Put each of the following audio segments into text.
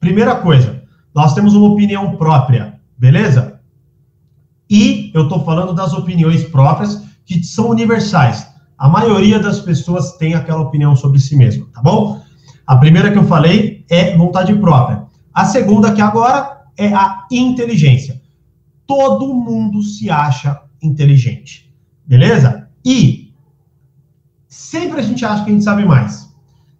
primeira coisa, nós temos uma opinião própria, beleza? E eu estou falando das opiniões próprias que são universais. A maioria das pessoas tem aquela opinião sobre si mesma, tá bom? A primeira que eu falei é vontade própria. A segunda que agora é a inteligência. Todo mundo se acha inteligente, beleza? E sempre a gente acha que a gente sabe mais.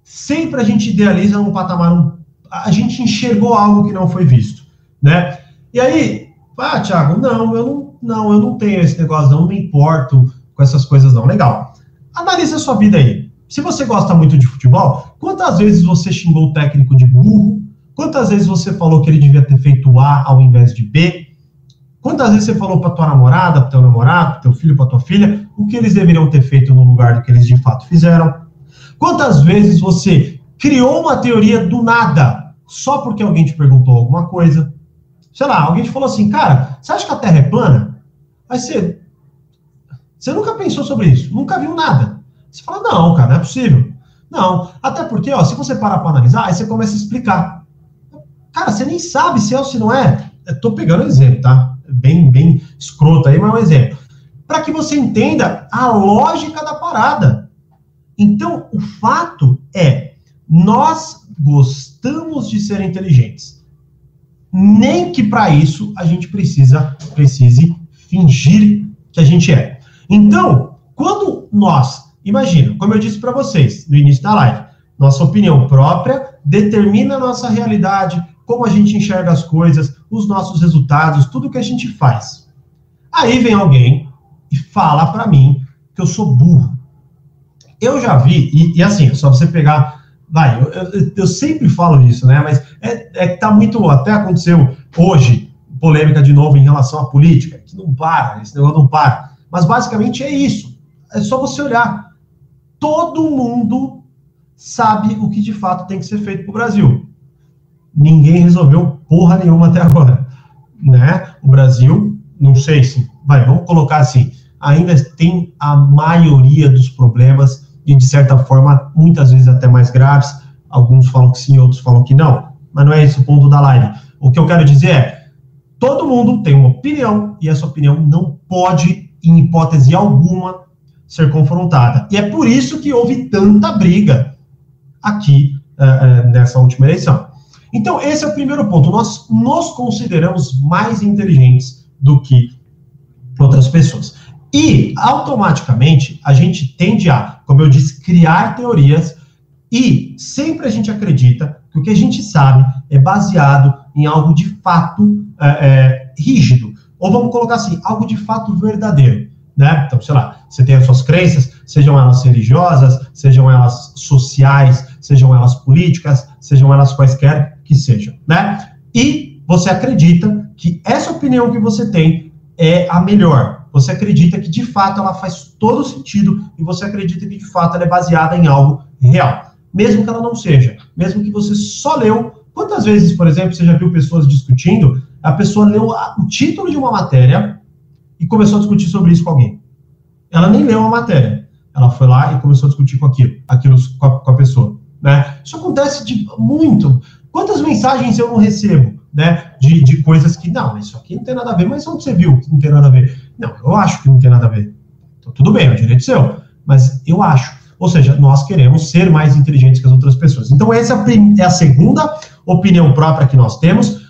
Sempre a gente idealiza um patamar, um, a gente enxergou algo que não foi visto, né? E aí, ah, Thiago, não, eu não, não, eu não tenho esse negócio, não, me importo com essas coisas não. Legal. Analise a sua vida aí. Se você gosta muito de futebol, quantas vezes você xingou o técnico de burro? Quantas vezes você falou que ele devia ter feito A ao invés de B? Quantas vezes você falou para tua namorada, para teu namorado, para teu filho, para tua filha, o que eles deveriam ter feito no lugar do que eles de fato fizeram? Quantas vezes você criou uma teoria do nada só porque alguém te perguntou alguma coisa? Sei lá, alguém te falou assim, cara, você acha que a Terra é plana? Aí você, você nunca pensou sobre isso, nunca viu nada. Você fala, não, cara, não é possível. Não, até porque, ó, se você parar para analisar, aí você começa a explicar. Cara, você nem sabe se é ou se não é. Eu tô pegando um exemplo, tá? bem, bem escroto aí, mas é um exemplo. Para que você entenda a lógica da parada. Então, o fato é, nós gostamos de ser inteligentes. Nem que para isso a gente precisa precise fingir que a gente é. Então, quando nós, imagina, como eu disse para vocês no início da live, nossa opinião própria determina a nossa realidade, como a gente enxerga as coisas, os nossos resultados, tudo que a gente faz. Aí vem alguém e fala para mim que eu sou burro. Eu já vi, e, e assim, só você pegar. Vai, eu, eu, eu, sempre falo isso, né? Mas é, é que tá muito. Até aconteceu hoje, polêmica de novo em relação à política, que não para, esse negócio não para. Mas basicamente é isso. É só você olhar. Todo mundo sabe o que de fato tem que ser feito para o Brasil ninguém resolveu porra nenhuma até agora, né? O Brasil, não sei se, vai, vamos colocar assim, ainda tem a maioria dos problemas e de certa forma, muitas vezes até mais graves. Alguns falam que sim, outros falam que não, mas não é esse o ponto da live. O que eu quero dizer é, todo mundo tem uma opinião e essa opinião não pode, em hipótese alguma, ser confrontada. E é por isso que houve tanta briga aqui uh, uh, nessa última eleição. Então, esse é o primeiro ponto. Nós nos consideramos mais inteligentes do que outras pessoas. E, automaticamente, a gente tende a, como eu disse, criar teorias e sempre a gente acredita que o que a gente sabe é baseado em algo de fato é, é, rígido. Ou vamos colocar assim, algo de fato verdadeiro. Né? Então, sei lá, você tem as suas crenças, sejam elas religiosas, sejam elas sociais, sejam elas políticas, sejam elas quaisquer que sejam, né? E você acredita que essa opinião que você tem é a melhor. Você acredita que de fato ela faz todo sentido e você acredita que de fato ela é baseada em algo real, mesmo que ela não seja, mesmo que você só leu. Quantas vezes, por exemplo, você já viu pessoas discutindo? A pessoa leu o título de uma matéria e começou a discutir sobre isso com alguém. Ela nem leu a matéria. Ela foi lá e começou a discutir com aquilo, aquilo com a, com a pessoa. Né? Isso acontece de muito. Quantas mensagens eu não recebo, né? De, de coisas que, não, isso aqui não tem nada a ver, mas onde você viu que não tem nada a ver? Não, eu acho que não tem nada a ver. Então, tudo bem, é o direito seu, mas eu acho. Ou seja, nós queremos ser mais inteligentes que as outras pessoas. Então, essa é a segunda opinião própria que nós temos.